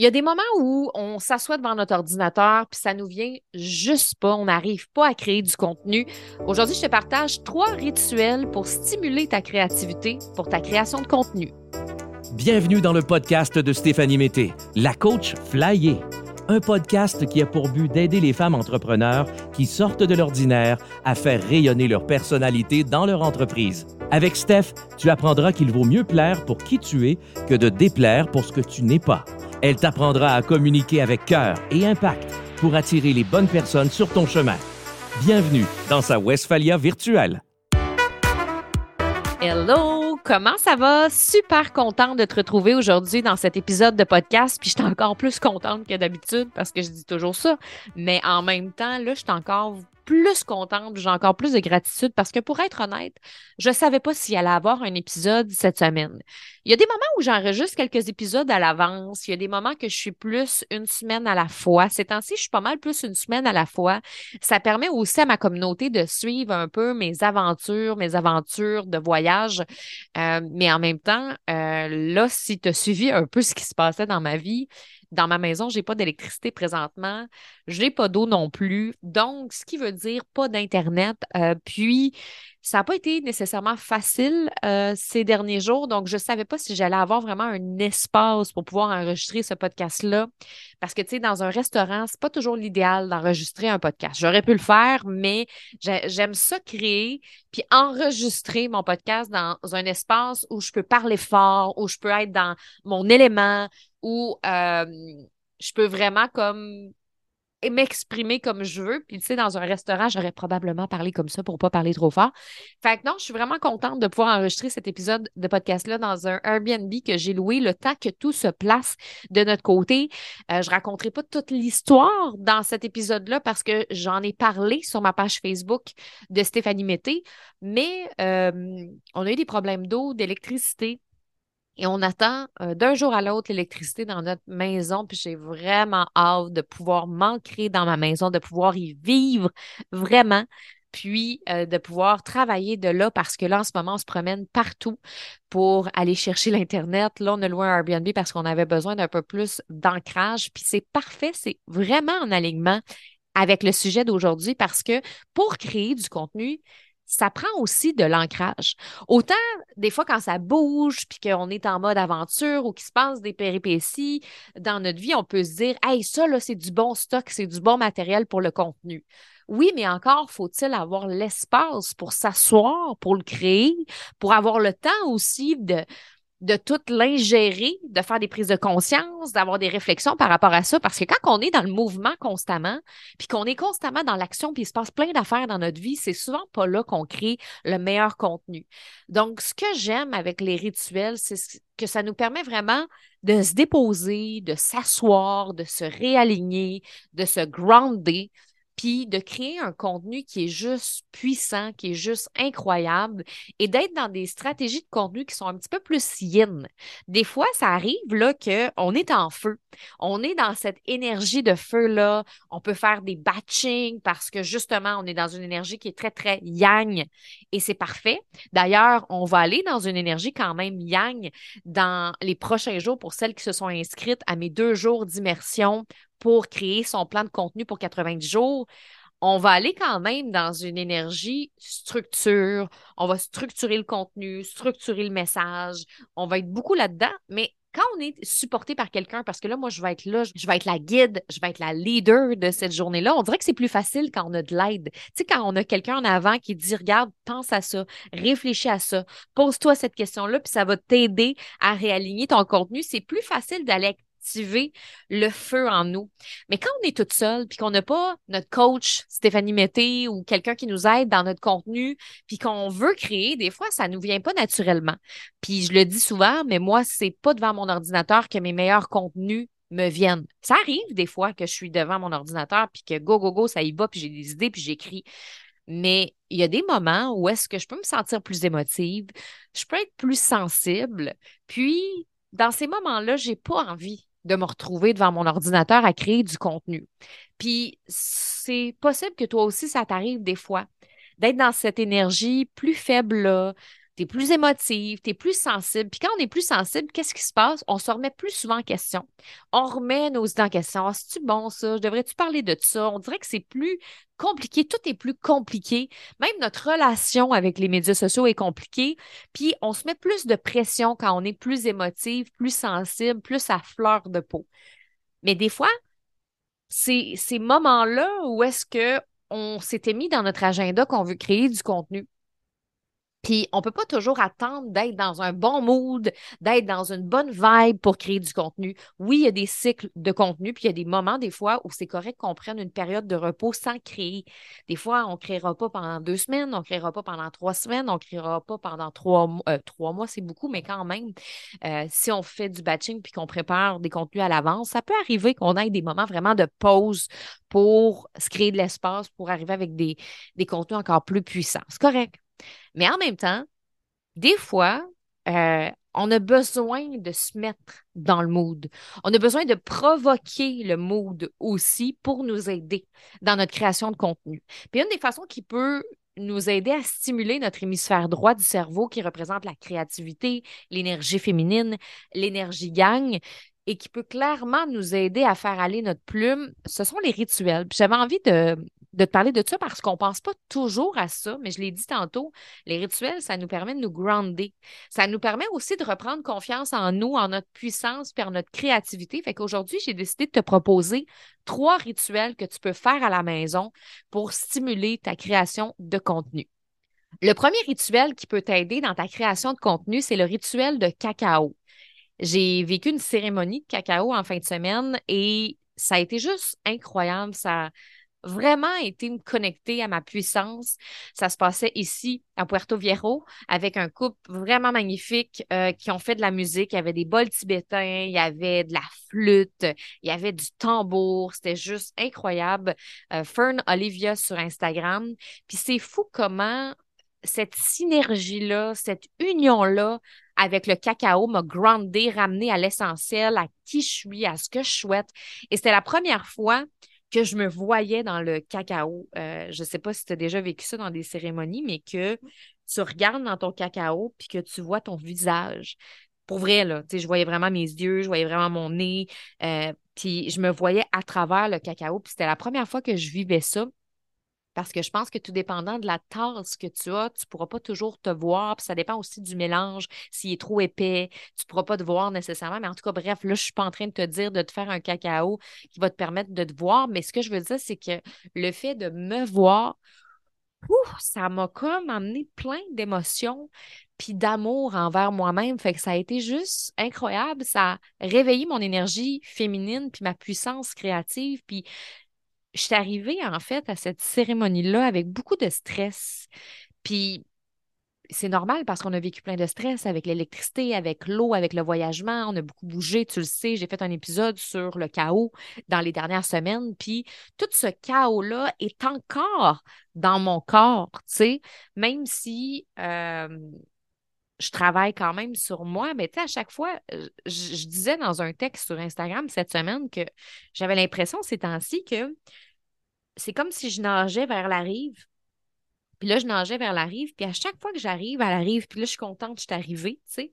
Il y a des moments où on s'assoit devant notre ordinateur, puis ça nous vient juste pas, on n'arrive pas à créer du contenu. Aujourd'hui, je te partage trois rituels pour stimuler ta créativité pour ta création de contenu. Bienvenue dans le podcast de Stéphanie Mété, la coach Flyer. Un podcast qui a pour but d'aider les femmes entrepreneurs qui sortent de l'ordinaire à faire rayonner leur personnalité dans leur entreprise. Avec Steph, tu apprendras qu'il vaut mieux plaire pour qui tu es que de déplaire pour ce que tu n'es pas. Elle t'apprendra à communiquer avec cœur et impact pour attirer les bonnes personnes sur ton chemin. Bienvenue dans sa Westphalia virtuelle. Hello, comment ça va? Super contente de te retrouver aujourd'hui dans cet épisode de podcast. Puis je suis encore plus contente que d'habitude parce que je dis toujours ça. Mais en même temps, là, je suis encore plus contente, j'ai encore plus de gratitude parce que pour être honnête, je savais pas s'il allait avoir un épisode cette semaine. Il y a des moments où j'enregistre quelques épisodes à l'avance. Il y a des moments que je suis plus une semaine à la fois. Ces temps-ci, je suis pas mal plus une semaine à la fois. Ça permet aussi à ma communauté de suivre un peu mes aventures, mes aventures de voyage. Euh, mais en même temps, euh, là, si tu as suivi un peu ce qui se passait dans ma vie, dans ma maison, je n'ai pas d'électricité présentement. Je n'ai pas d'eau non plus. Donc, ce qui veut dire pas d'Internet. Euh, puis, ça n'a pas été nécessairement facile euh, ces derniers jours. Donc, je ne savais pas si j'allais avoir vraiment un espace pour pouvoir enregistrer ce podcast-là. Parce que, tu sais, dans un restaurant, c'est pas toujours l'idéal d'enregistrer un podcast. J'aurais pu le faire, mais j'aime ça créer puis enregistrer mon podcast dans un espace où je peux parler fort, où je peux être dans mon élément, où euh, je peux vraiment comme m'exprimer comme je veux. Puis, tu sais, dans un restaurant, j'aurais probablement parlé comme ça pour pas parler trop fort. Fait que non, je suis vraiment contente de pouvoir enregistrer cet épisode de podcast-là dans un Airbnb que j'ai loué le temps que tout se place de notre côté. Euh, je raconterai pas toute l'histoire dans cet épisode-là parce que j'en ai parlé sur ma page Facebook de Stéphanie Mété, mais euh, on a eu des problèmes d'eau, d'électricité, et on attend euh, d'un jour à l'autre l'électricité dans notre maison. Puis j'ai vraiment hâte de pouvoir m'ancrer dans ma maison, de pouvoir y vivre vraiment. Puis euh, de pouvoir travailler de là parce que là, en ce moment, on se promène partout pour aller chercher l'Internet. Là, on a loué un Airbnb parce qu'on avait besoin d'un peu plus d'ancrage. Puis c'est parfait, c'est vraiment en alignement avec le sujet d'aujourd'hui parce que pour créer du contenu, ça prend aussi de l'ancrage. Autant, des fois, quand ça bouge, puis qu'on est en mode aventure ou qu'il se passe des péripéties dans notre vie, on peut se dire, hey, ça, là, c'est du bon stock, c'est du bon matériel pour le contenu. Oui, mais encore faut-il avoir l'espace pour s'asseoir, pour le créer, pour avoir le temps aussi de, de tout l'ingérer, de faire des prises de conscience, d'avoir des réflexions par rapport à ça. Parce que quand on est dans le mouvement constamment, puis qu'on est constamment dans l'action, puis il se passe plein d'affaires dans notre vie, c'est souvent pas là qu'on crée le meilleur contenu. Donc, ce que j'aime avec les rituels, c'est que ça nous permet vraiment de se déposer, de s'asseoir, de se réaligner, de se grounder, puis de créer un contenu qui est juste puissant, qui est juste incroyable et d'être dans des stratégies de contenu qui sont un petit peu plus yin. Des fois, ça arrive là qu'on est en feu. On est dans cette énergie de feu-là. On peut faire des batching parce que justement, on est dans une énergie qui est très, très yang et c'est parfait. D'ailleurs, on va aller dans une énergie quand même yang dans les prochains jours pour celles qui se sont inscrites à mes deux jours d'immersion pour créer son plan de contenu pour 90 jours, on va aller quand même dans une énergie structure. On va structurer le contenu, structurer le message. On va être beaucoup là-dedans, mais quand on est supporté par quelqu'un, parce que là, moi, je vais être là, je vais être la guide, je vais être la leader de cette journée-là, on dirait que c'est plus facile quand on a de l'aide. Tu sais, quand on a quelqu'un en avant qui dit, regarde, pense à ça, réfléchis à ça, pose-toi cette question-là, puis ça va t'aider à réaligner ton contenu, c'est plus facile d'aller le feu en nous. Mais quand on est toute seule, puis qu'on n'a pas notre coach Stéphanie Mété ou quelqu'un qui nous aide dans notre contenu, puis qu'on veut créer, des fois, ça ne nous vient pas naturellement. Puis je le dis souvent, mais moi, c'est pas devant mon ordinateur que mes meilleurs contenus me viennent. Ça arrive des fois que je suis devant mon ordinateur, puis que go, go, go, ça y va, puis j'ai des idées, puis j'écris. Mais il y a des moments où est-ce que je peux me sentir plus émotive, je peux être plus sensible, puis dans ces moments-là, j'ai pas envie de me retrouver devant mon ordinateur à créer du contenu. Puis c'est possible que toi aussi, ça t'arrive des fois, d'être dans cette énergie plus faible tu es plus émotive, tu es plus sensible. Puis quand on est plus sensible, qu'est-ce qui se passe? On se remet plus souvent en question. On remet nos idées en question. Ah, c'est-tu bon ça? Je devrais-tu parler de ça? On dirait que c'est plus compliqué. Tout est plus compliqué. Même notre relation avec les médias sociaux est compliquée. Puis on se met plus de pression quand on est plus émotive, plus sensible, plus à fleur de peau. Mais des fois, c'est ces moments-là où est-ce que on s'était mis dans notre agenda qu'on veut créer du contenu. Puis on peut pas toujours attendre d'être dans un bon mood, d'être dans une bonne vibe pour créer du contenu. Oui, il y a des cycles de contenu, puis il y a des moments des fois où c'est correct qu'on prenne une période de repos sans créer. Des fois, on ne créera pas pendant deux semaines, on ne créera pas pendant trois semaines, on ne créera pas pendant trois, mois. Euh, trois mois, c'est beaucoup, mais quand même, euh, si on fait du batching puis qu'on prépare des contenus à l'avance, ça peut arriver qu'on ait des moments vraiment de pause pour se créer de l'espace, pour arriver avec des, des contenus encore plus puissants. C'est correct. Mais en même temps, des fois, euh, on a besoin de se mettre dans le mood. On a besoin de provoquer le mood aussi pour nous aider dans notre création de contenu. Puis une des façons qui peut nous aider à stimuler notre hémisphère droit du cerveau qui représente la créativité, l'énergie féminine, l'énergie gang et qui peut clairement nous aider à faire aller notre plume, ce sont les rituels. J'avais envie de, de te parler de ça parce qu'on ne pense pas toujours à ça, mais je l'ai dit tantôt, les rituels, ça nous permet de nous grounder. Ça nous permet aussi de reprendre confiance en nous, en notre puissance, puis en notre créativité. Fait qu'aujourd'hui, j'ai décidé de te proposer trois rituels que tu peux faire à la maison pour stimuler ta création de contenu. Le premier rituel qui peut t'aider dans ta création de contenu, c'est le rituel de cacao. J'ai vécu une cérémonie de cacao en fin de semaine et ça a été juste incroyable. Ça, vraiment été me connecter à ma puissance. Ça se passait ici à Puerto Viejo avec un couple vraiment magnifique euh, qui ont fait de la musique. Il y avait des bols tibétains, il y avait de la flûte, il y avait du tambour. C'était juste incroyable. Euh, Fern Olivia sur Instagram. Puis c'est fou comment cette synergie-là, cette union-là avec le cacao m'a groundé, ramené à l'essentiel, à qui je suis, à ce que je souhaite. Et c'était la première fois que je me voyais dans le cacao. Euh, je ne sais pas si tu as déjà vécu ça dans des cérémonies, mais que tu regardes dans ton cacao puis que tu vois ton visage. Pour vrai, là, je voyais vraiment mes yeux, je voyais vraiment mon nez, euh, puis je me voyais à travers le cacao. Puis c'était la première fois que je vivais ça. Parce que je pense que tout dépendant de la tasse que tu as, tu ne pourras pas toujours te voir. Puis ça dépend aussi du mélange. S'il est trop épais, tu ne pourras pas te voir nécessairement. Mais en tout cas, bref, là, je ne suis pas en train de te dire de te faire un cacao qui va te permettre de te voir. Mais ce que je veux dire, c'est que le fait de me voir, ça m'a comme amené plein d'émotions puis d'amour envers moi-même. Fait que ça a été juste incroyable. Ça a réveillé mon énergie féminine puis ma puissance créative. Puis je suis arrivée en fait à cette cérémonie-là avec beaucoup de stress. Puis c'est normal parce qu'on a vécu plein de stress avec l'électricité, avec l'eau, avec le voyagement. On a beaucoup bougé, tu le sais. J'ai fait un épisode sur le chaos dans les dernières semaines. Puis tout ce chaos-là est encore dans mon corps, tu sais, même si euh, je travaille quand même sur moi. Mais tu sais, à chaque fois, je disais dans un texte sur Instagram cette semaine que j'avais l'impression ces temps-ci que c'est comme si je nageais vers la rive. Puis là, je nageais vers la rive. Puis à chaque fois que j'arrive à la rive, puis là, je suis contente, je suis arrivée, tu sais,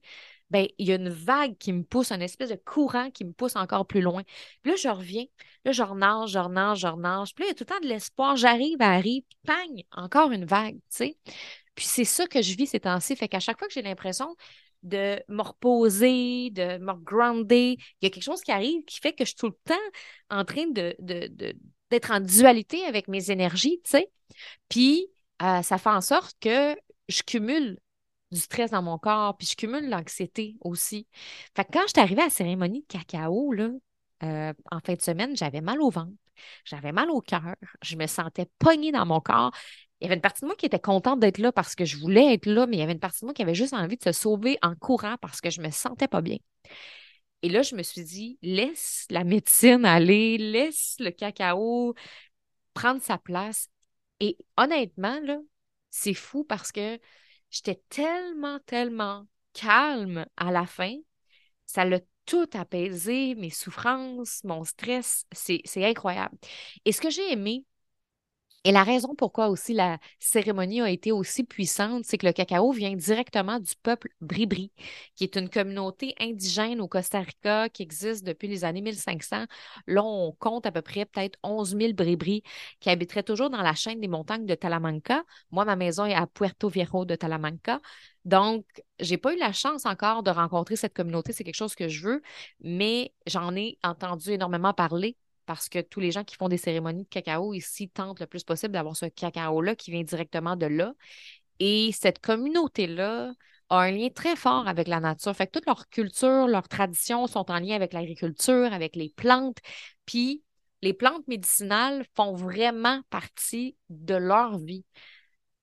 ben, il y a une vague qui me pousse, un espèce de courant qui me pousse encore plus loin. Puis là, je reviens. Là, je renage, je renage, je renage. Puis là, il y a tout le temps de l'espoir. J'arrive à la rive, puis encore une vague, tu sais. Puis c'est ça que je vis ces temps-ci. Fait qu'à chaque fois que j'ai l'impression de me reposer, de me grounder, il y a quelque chose qui arrive qui fait que je suis tout le temps en train d'être en dualité avec mes énergies, tu sais. Puis, euh, ça fait en sorte que je cumule du stress dans mon corps, puis je cumule l'anxiété aussi. Fait que quand je suis arrivée à la cérémonie de cacao, là, euh, en fin de semaine, j'avais mal au ventre, j'avais mal au cœur, je me sentais pognée dans mon corps. Il y avait une partie de moi qui était contente d'être là parce que je voulais être là, mais il y avait une partie de moi qui avait juste envie de se sauver en courant parce que je me sentais pas bien. Et là, je me suis dit, laisse la médecine aller, laisse le cacao prendre sa place. Et honnêtement, là, c'est fou parce que j'étais tellement, tellement calme à la fin. Ça l'a tout apaisé, mes souffrances, mon stress. C'est incroyable. Et ce que j'ai aimé, Et la raison pourquoi aussi la cérémonie a été aussi puissante, c'est que le cacao vient directement du peuple Bribri, qui est une communauté indigène au Costa Rica qui existe depuis les années 1500. Là, on compte à peu près peut-être 11 000 Bribri qui habiteraient toujours dans la chaîne des montagnes de Talamanca. Moi, ma maison est à Puerto Viejo de Talamanca. Donc, j'ai pas eu la chance encore de rencontrer cette communauté. C'est quelque chose que je veux, mais j'en ai entendu énormément parler parce que tous les gens qui font des cérémonies de cacao ici tentent le plus possible d'avoir ce cacao-là qui vient directement de là. Et cette communauté-là a un lien très fort avec la nature. Fait que toute leur culture, leurs traditions sont en lien avec l'agriculture, avec les plantes. Puis les plantes médicinales font vraiment partie de leur vie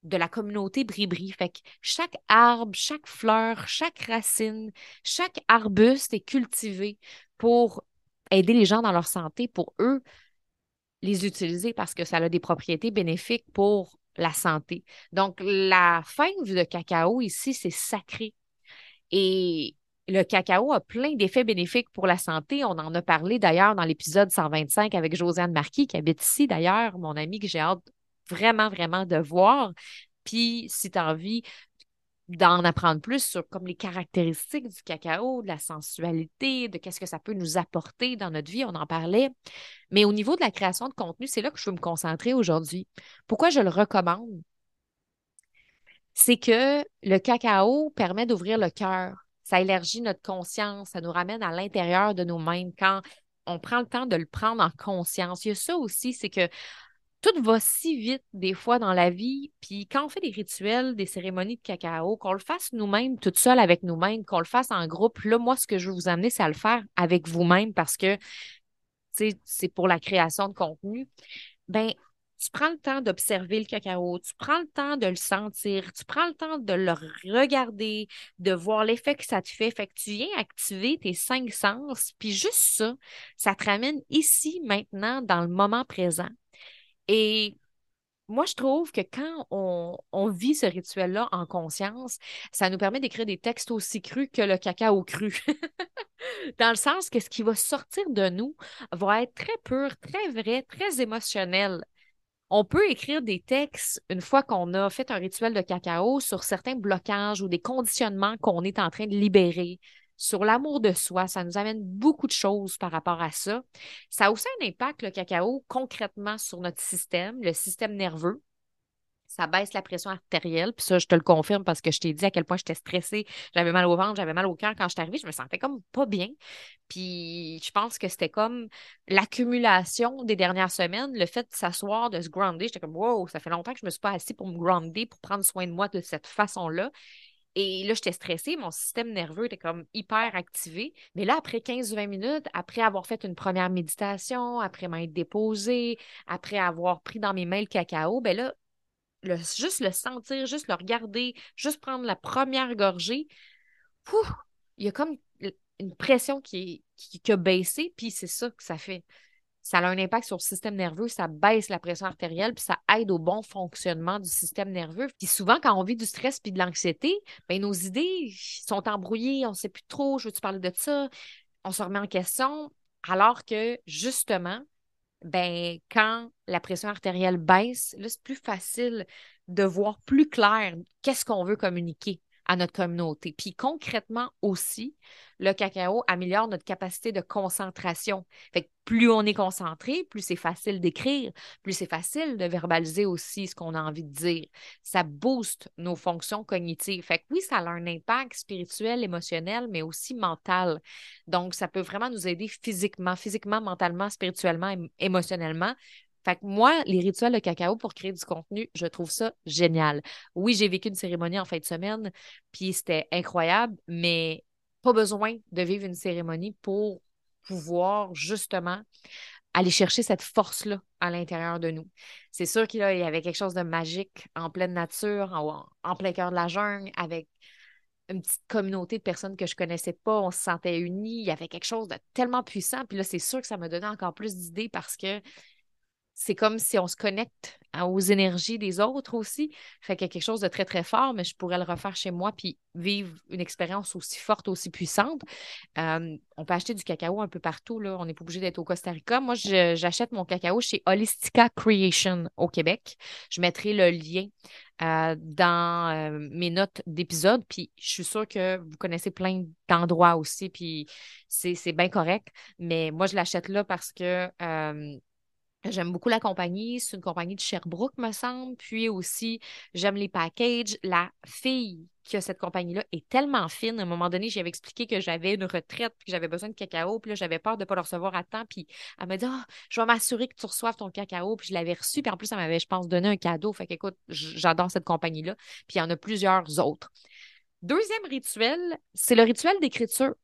de la communauté Bribri. Fait que chaque arbre, chaque fleur, chaque racine, chaque arbuste est cultivé pour aider les gens dans leur santé, pour eux les utiliser parce que ça a des propriétés bénéfiques pour la santé. Donc, la fève de cacao ici, c'est sacré. Et le cacao a plein d'effets bénéfiques pour la santé. On en a parlé d'ailleurs dans l'épisode 125 avec Josiane Marquis, qui habite ici d'ailleurs, mon ami que j'ai hâte vraiment, vraiment de voir. Puis, si tu as envie d'en apprendre plus sur comme les caractéristiques du cacao, de la sensualité, de qu'est-ce que ça peut nous apporter dans notre vie, on en parlait. Mais au niveau de la création de contenu, c'est là que je veux me concentrer aujourd'hui. Pourquoi je le recommande? C'est que le cacao permet d'ouvrir le cœur. Ça élargit notre conscience, ça nous ramène à l'intérieur de nous-mêmes quand on prend le temps de le prendre en conscience. Il y a ça aussi, c'est que tout va si vite des fois dans la vie. Puis quand on fait des rituels, des cérémonies de cacao, qu'on le fasse nous-mêmes, toute seule avec nous-mêmes, qu'on le fasse en groupe, là, moi, ce que je veux vous amener, c'est à le faire avec vous-même parce que c'est pour la création de contenu. Ben, tu prends le temps d'observer le cacao, tu prends le temps de le sentir, tu prends le temps de le regarder, de voir l'effet que ça te fait. Fait que tu viens activer tes cinq sens, puis juste ça, ça te ramène ici, maintenant, dans le moment présent. Et moi, je trouve que quand on, vit ce rituel-là en conscience, ça nous permet d'écrire des textes aussi crus que le cacao cru. Dans le sens que ce qui va sortir de nous va être très pur, très vrai, très émotionnel. On peut écrire des textes une fois qu'on a fait un rituel de cacao sur certains blocages ou des conditionnements qu'on est en train de libérer, sur l'amour de soi. Ça nous amène beaucoup de choses par rapport à ça. Ça a aussi un impact, le cacao, concrètement sur notre système, le système nerveux. Ça baisse la pression artérielle. Puis ça, je te le confirme parce que je t'ai dit à quel point j'étais stressée. J'avais mal au ventre, j'avais mal au cœur quand je suis arrivée. Je me sentais comme pas bien. Puis je pense que c'était comme l'accumulation des dernières semaines, le fait de s'asseoir, de se grounder. J'étais comme, wow, ça fait longtemps que je me suis pas assise pour me grounder, pour prendre soin de moi de cette façon-là. Et là, j'étais stressée, mon système nerveux était comme hyper activé. Mais là, après 15-20 minutes, après avoir fait une première méditation, après m'être déposée, après avoir pris dans mes mains le cacao, ben là, juste le sentir, juste le regarder, juste prendre la première gorgée, il y a comme une pression qui, qui, qui a baissé, puis c'est ça que ça fait ça a un impact sur le système nerveux, ça baisse la pression artérielle, puis ça aide au bon fonctionnement du système nerveux. Puis souvent, quand on vit du stress puis de l'anxiété, ben, nos idées sont embrouillées, on ne sait plus trop, je veux-tu parler de ça, on se remet en question, alors que justement, ben, quand la pression artérielle baisse, là, c'est plus facile de voir plus clair qu'est-ce qu'on veut communiquer à notre communauté. Puis concrètement aussi, le cacao améliore notre capacité de concentration. Fait que plus on est concentré, plus c'est facile d'écrire, plus c'est facile de verbaliser aussi ce qu'on a envie de dire. Ça booste nos fonctions cognitives. Fait que oui, ça a un impact spirituel, émotionnel, mais aussi mental. Donc, ça peut vraiment nous aider physiquement, physiquement, mentalement, spirituellement, émotionnellement. Fait que moi, les rituels de cacao pour créer du contenu, je trouve ça génial. Oui, j'ai vécu une cérémonie en fin de semaine, puis c'était incroyable, mais pas besoin de vivre une cérémonie pour pouvoir justement aller chercher cette force-là à l'intérieur de nous. C'est sûr qu'il y avait quelque chose de magique en pleine nature, en, plein cœur de la jungle, avec une petite communauté de personnes que je connaissais pas, on se sentait unis, il y avait quelque chose de tellement puissant. Puis là, c'est sûr que ça me donnait encore plus d'idées parce que c'est comme si on se connecte aux énergies des autres aussi. Fait quelque chose de très, très fort, mais je pourrais le refaire chez moi puis vivre une expérience aussi forte, aussi puissante. Euh, on peut acheter du cacao un peu partout. Là. On n'est pas obligé d'être au Costa Rica. Moi, j'achète mon cacao chez Holistica Creation au Québec. Je mettrai le lien euh, dans euh, mes notes d'épisode. Puis je suis sûre que vous connaissez plein d'endroits aussi, puis c'est bien correct. Mais moi, je l'achète là parce que J'aime beaucoup la compagnie. C'est une compagnie de Sherbrooke, me semble. Puis aussi, j'aime les packages. La fille qui a cette compagnie-là est tellement fine. À un moment donné, j'avais expliqué que j'avais une retraite puis que j'avais besoin de cacao. Puis là, j'avais peur de ne pas le recevoir à temps. Puis elle m'a dit oh, je vais m'assurer que tu reçoives ton cacao. Puis je l'avais reçu. Puis en plus, elle m'avait, je pense, donné un cadeau. Fait qu'écoute, j'adore cette compagnie-là. Puis il y en a plusieurs autres. Deuxième rituel, c'est le rituel d'écriture.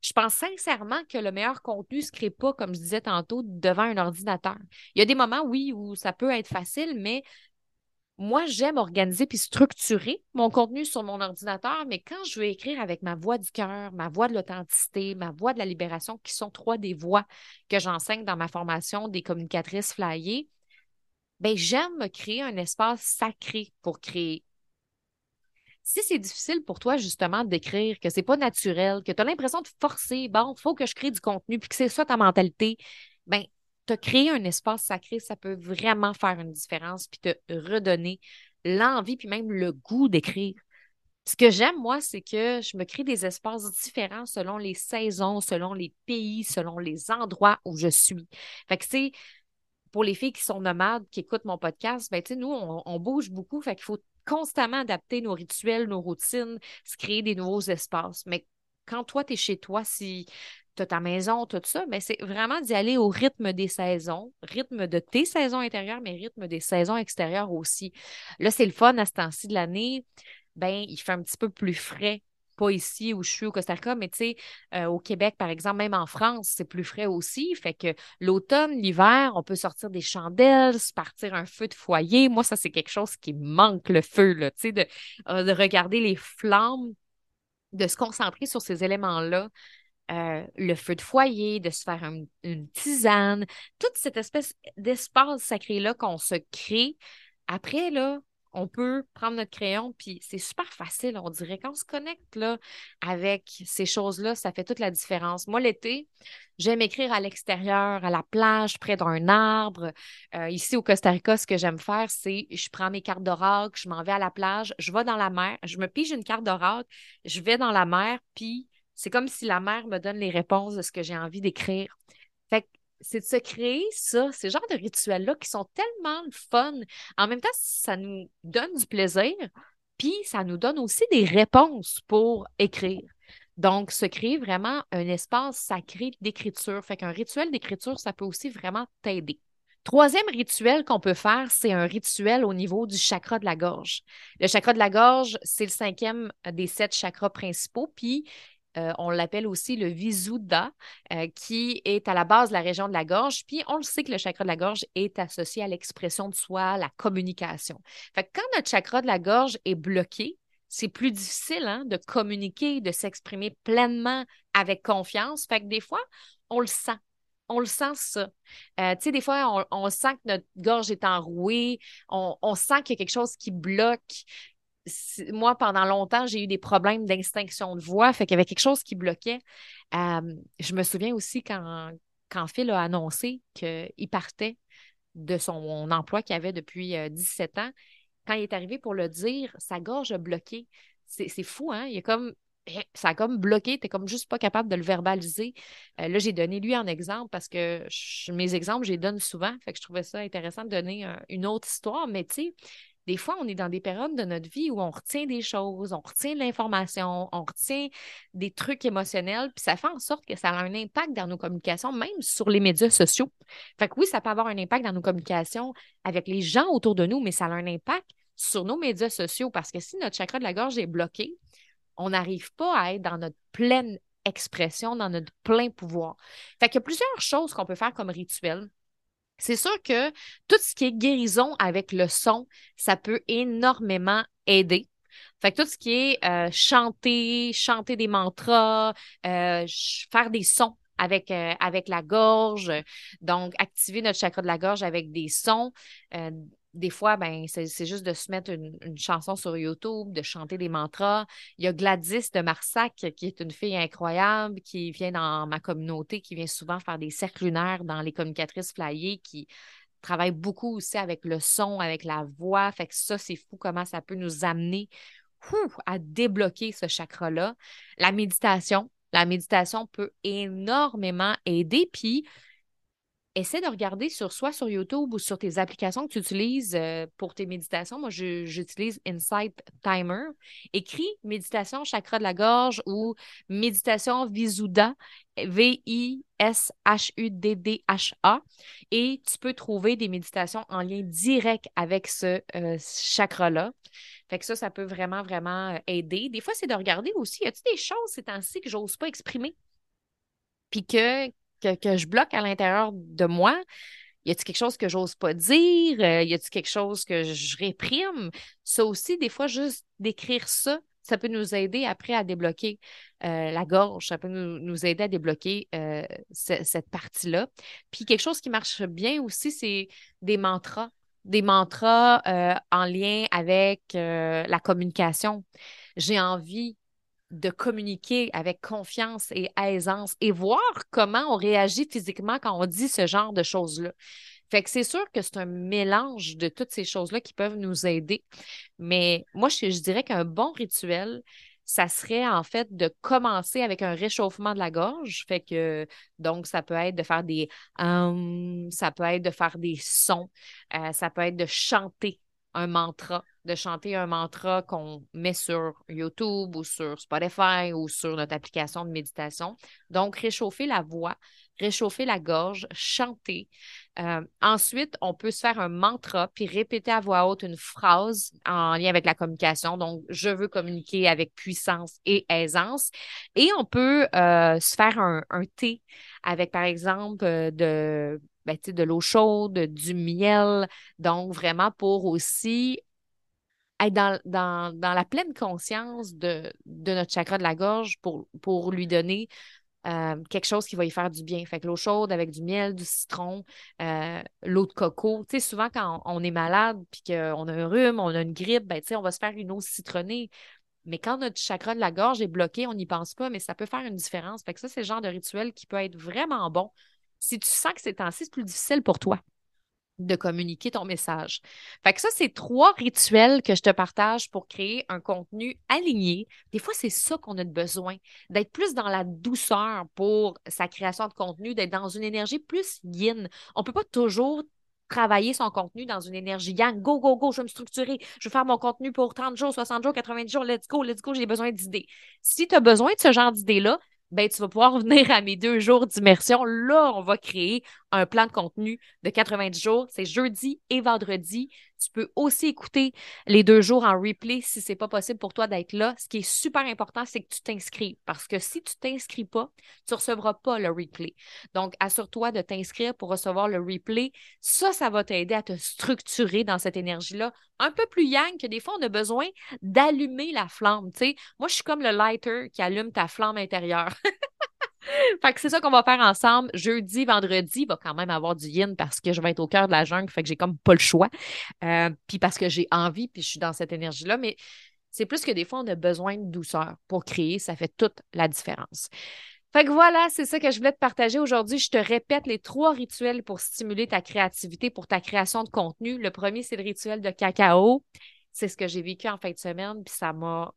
Je pense sincèrement que le meilleur contenu ne se crée pas, comme je disais tantôt, devant un ordinateur. Il y a des moments, oui, où ça peut être facile, mais moi, j'aime organiser puis structurer mon contenu sur mon ordinateur, mais quand je veux écrire avec ma voix du cœur, ma voix de l'authenticité, ma voix de la libération, qui sont trois des voix que j'enseigne dans ma formation des communicatrices flyées, ben, j'aime me créer un espace sacré pour créer si c'est difficile pour toi, justement, d'écrire, que c'est pas naturel, que tu as l'impression de forcer, bon, il faut que je crée du contenu, puis que c'est ça ta mentalité, bien, te créer un espace sacré, ça peut vraiment faire une différence, puis te redonner l'envie, puis même le goût d'écrire. Ce que j'aime, moi, c'est que je me crée des espaces différents selon les saisons, selon les pays, selon les endroits où je suis. Fait que c'est pour les filles qui sont nomades, qui écoutent mon podcast, ben, nous, on, on, bouge beaucoup, fait qu'il faut constamment adapter nos rituels, nos routines, se créer des nouveaux espaces. Mais quand toi, tu es chez toi, si tu as ta maison, tout ça, mais ben, c'est vraiment d'y aller au rythme des saisons, rythme de tes saisons intérieures, mais rythme des saisons extérieures aussi. Là, c'est le fun à ce temps-ci de l'année. Ben, il fait un petit peu plus frais pas ici où je suis au Costa Rica, mais tu sais, euh, au Québec, par exemple, même en France, c'est plus frais aussi. Fait que l'automne, l'hiver, on peut sortir des chandelles, partir un feu de foyer. Moi, ça, c'est quelque chose qui manque, le feu, là, tu sais, de, euh, de regarder les flammes, de se concentrer sur ces éléments-là. Euh, le feu de foyer, de se faire une tisane, toute cette espèce d'espace sacré-là qu'on se crée. Après, là, on peut prendre notre crayon, puis c'est super facile, on dirait. Quand on se connecte avec ces choses-là, ça fait toute la différence. Moi, l'été, j'aime écrire à l'extérieur, à la plage, près d'un arbre. Euh, ici au Costa Rica, ce que j'aime faire, c'est je prends mes cartes d'oracle, je m'en vais à la plage, je vais dans la mer, je me pige une carte d'oracle, je vais dans la mer, puis c'est comme si la mer me donne les réponses de ce que j'ai envie d'écrire. Fait que c'est de se créer ça, ces genres de rituels-là qui sont tellement fun. En même temps, ça nous donne du plaisir, puis ça nous donne aussi des réponses pour écrire. Donc, se créer vraiment un espace sacré d'écriture. Fait qu'un rituel d'écriture, ça peut aussi vraiment t'aider. Troisième rituel qu'on peut faire, c'est un rituel au niveau du chakra de la gorge. Le chakra de la gorge, c'est le cinquième des sept chakras principaux, puis euh, on l'appelle aussi le Visuddha, euh, qui est à la base de la région de la gorge. Puis on le sait que le chakra de la gorge est associé à l'expression de soi, la communication. Fait que quand notre chakra de la gorge est bloqué, c'est plus difficile hein, de communiquer, de s'exprimer pleinement avec confiance. Fait que des fois, on le sent. On le sent, ça. Euh, tu sais, des fois, on, sent que notre gorge est enrouée, on sent qu'il y a quelque chose qui bloque moi, pendant longtemps, j'ai eu des problèmes d'extinction de voix, fait qu'il y avait quelque chose qui bloquait. je me souviens aussi quand, quand Phil a annoncé qu'il partait de son emploi qu'il avait depuis 17 euh, ans. Quand il est arrivé pour le dire, sa gorge a bloqué. C'est fou, hein? Il est comme eh, ça a comme bloqué, tu comme juste pas capable de le verbaliser. Euh, là, j'ai donné lui en exemple parce que mes exemples, je les donne souvent. Fait que je trouvais ça intéressant de donner une autre histoire. Mais tu des fois, on est dans des périodes de notre vie où on retient des choses, on retient l'information, on retient des trucs émotionnels, puis ça fait en sorte que ça a un impact dans nos communications, même sur les médias sociaux. Fait que oui, ça peut avoir un impact dans nos communications avec les gens autour de nous, mais ça a un impact sur nos médias sociaux parce que si notre chakra de la gorge est bloqué, on n'arrive pas à être dans notre pleine expression, dans notre plein pouvoir. Fait qu'il y a plusieurs choses qu'on peut faire comme rituel c'est sûr que tout ce qui est guérison avec le son, ça peut énormément aider. Fait que tout ce qui est euh, chanter, chanter des mantras, euh, faire des sons euh, avec la gorge. Donc, activer notre chakra de la gorge avec des sons. Des fois, ben, c'est juste de se mettre une, chanson sur YouTube, de chanter des mantras. Il y a Gladys de Marsac, qui est une fille incroyable, qui vient dans ma communauté, qui vient souvent faire des cercles lunaires dans les communicatrices flyées, qui travaille beaucoup aussi avec le son, avec la voix. Fait que ça, c'est fou comment ça peut nous amener à débloquer ce chakra-là. La méditation. La méditation peut énormément aider. Puis, essaie de regarder sur soit sur YouTube ou sur tes applications que tu utilises euh, pour tes méditations. Moi, j'utilise Insight Timer. Écris méditation chakra de la gorge ou méditation Visuddha, V-I-S-H-U-D-D-H-A. Et tu peux trouver des méditations en lien direct avec ce euh, chakra-là. Fait que ça, ça peut vraiment, vraiment euh, aider. Des fois, c'est de regarder aussi, y a-t-il des choses ces temps-ci que j'ose pas exprimer? Puis que que, je bloque à l'intérieur de moi? Y a-t-il quelque chose que j'ose pas dire? Euh, y a-t-il quelque chose que je réprime? Ça aussi, des fois, juste d'écrire ça, ça peut nous aider après à débloquer euh, la gorge, ça peut nous, aider à débloquer euh, cette partie-là. Puis quelque chose qui marche bien aussi, c'est des mantras, des mantras en lien avec la communication. J'ai envie de communiquer avec confiance et aisance et voir comment on réagit physiquement quand on dit ce genre de choses-là. Fait que c'est sûr que c'est un mélange de toutes ces choses-là qui peuvent nous aider. Mais moi, je, dirais qu'un bon rituel, ça serait en fait de commencer avec un réchauffement de la gorge. Fait que, donc, ça peut être de faire des hum, ça peut être de faire des sons, euh, ça peut être de chanter un mantra, de chanter un mantra qu'on met sur YouTube ou sur Spotify ou sur notre application de méditation. Donc, réchauffer la voix, réchauffer la gorge, chanter. Euh, ensuite, on peut se faire un mantra puis répéter à voix haute une phrase en lien avec la communication. Donc, je veux communiquer avec puissance et aisance. Et on peut euh, se faire un, thé avec, par exemple, euh, de ben, de l'eau chaude, du miel. Donc, vraiment pour aussi être dans, la pleine conscience de, notre chakra de la gorge pour, pour lui donner euh, quelque chose qui va y faire du bien. Fait que l'eau chaude avec du miel, du citron, euh, l'eau de coco. Tu sais, souvent quand on, est malade puis qu'on a un rhume, on a une grippe, ben, tu sais, on va se faire une eau citronnée. Mais quand notre chakra de la gorge est bloqué, on n'y pense pas, mais ça peut faire une différence. Fait que ça, c'est le genre de rituel qui peut être vraiment bon si tu sens que ces temps-ci, c'est plus difficile pour toi de communiquer ton message. Fait que ça, c'est trois rituels que je te partage pour créer un contenu aligné. Des fois, c'est ça qu'on a besoin, d'être plus dans la douceur pour sa création de contenu, d'être dans une énergie plus yin. On ne peut pas toujours travailler son contenu dans une énergie yang. Go, go, go, je vais me structurer. Je vais faire mon contenu pour 30 jours, 60 jours, 90 jours. Let's go, let's go, j'ai besoin d'idées. Si tu as besoin de ce genre d'idées-là, ben, tu vas pouvoir venir à mes deux jours d'immersion. Là, on va créer un plan de contenu de 90 jours. C'est jeudi et vendredi. Tu peux aussi écouter les deux jours en replay si ce n'est pas possible pour toi d'être là. Ce qui est super important, c'est que tu t'inscris parce que si tu ne t'inscris pas, tu ne recevras pas le replay. Donc, assure-toi de t'inscrire pour recevoir le replay. Ça, ça va t'aider à te structurer dans cette énergie-là. Un peu plus yang que des fois, on a besoin d'allumer la flamme. Moi, je suis comme le lighter qui allume ta flamme intérieure. fait que c'est ça qu'on va faire ensemble. Jeudi, vendredi, il va quand même avoir du yin parce que je vais être au cœur de la jungle, fait que j'ai comme pas le choix. Euh, puis parce que j'ai envie, puis je suis dans cette énergie-là. Mais c'est plus que des fois, on a besoin de douceur pour créer. Ça fait toute la différence. Fait que voilà, c'est ça que je voulais te partager aujourd'hui. Je te répète les trois rituels pour stimuler ta créativité, pour ta création de contenu. Le premier, c'est le rituel de cacao. C'est ce que j'ai vécu en fin de semaine, puis ça m'a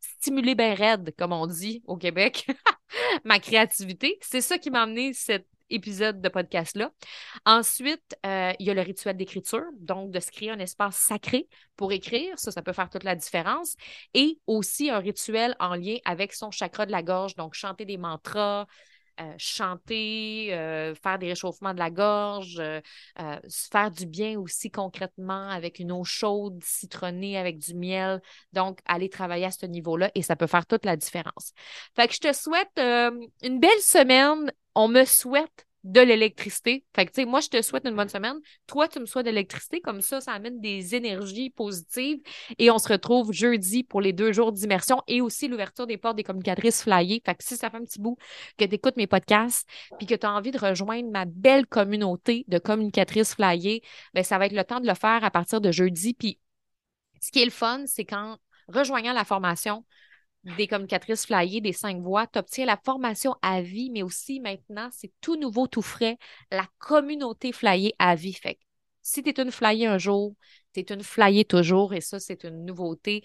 stimulé bien raide, comme on dit au Québec. ma créativité. C'est ça qui m'a amené cet épisode de podcast-là. Ensuite, euh, il y a le rituel d'écriture, donc de se créer un espace sacré pour écrire. Ça, ça peut faire toute la différence. Et aussi un rituel en lien avec son chakra de la gorge, donc chanter des mantras, euh, chanter, euh, faire des réchauffements de la gorge, euh, faire du bien aussi concrètement avec une eau chaude, citronnée, avec du miel. Donc, aller travailler à ce niveau-là et ça peut faire toute la différence. Fait que je te souhaite une belle semaine. On me souhaite de l'électricité. Fait que, tu sais, moi, je te souhaite une bonne semaine. Toi, tu me souhaites de l'électricité. Comme ça, ça amène des énergies positives. Et on se retrouve jeudi pour les deux jours d'immersion et aussi l'ouverture des portes des communicatrices flyées. Fait que si ça fait un petit bout que tu écoutes mes podcasts puis que tu as envie de rejoindre ma belle communauté de communicatrices flyées, ben ça va être le temps de le faire à partir de jeudi. Puis ce qui est le fun, c'est qu'en rejoignant la formation, des communicatrices flyées, des cinq voix. Tu obtiens la formation à vie, mais aussi maintenant, c'est tout nouveau, tout frais, la communauté flyée à vie. Fait si tu es une flyée un jour, tu es une flyée toujours, et ça, c'est une nouveauté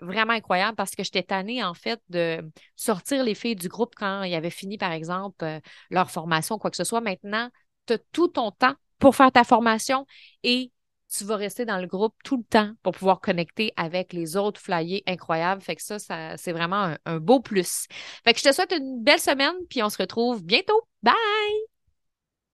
vraiment incroyable parce que j'étais tannée, en fait, de sortir les filles du groupe quand ils avaient fini, par exemple, euh, leur formation, quoi que ce soit. Maintenant, tu as tout ton temps pour faire ta formation et tu vas rester dans le groupe tout le temps pour pouvoir connecter avec les autres flyers incroyables. Fait que ça, c'est vraiment un, un beau plus. Fait que je te souhaite une belle semaine, puis on se retrouve bientôt. Bye!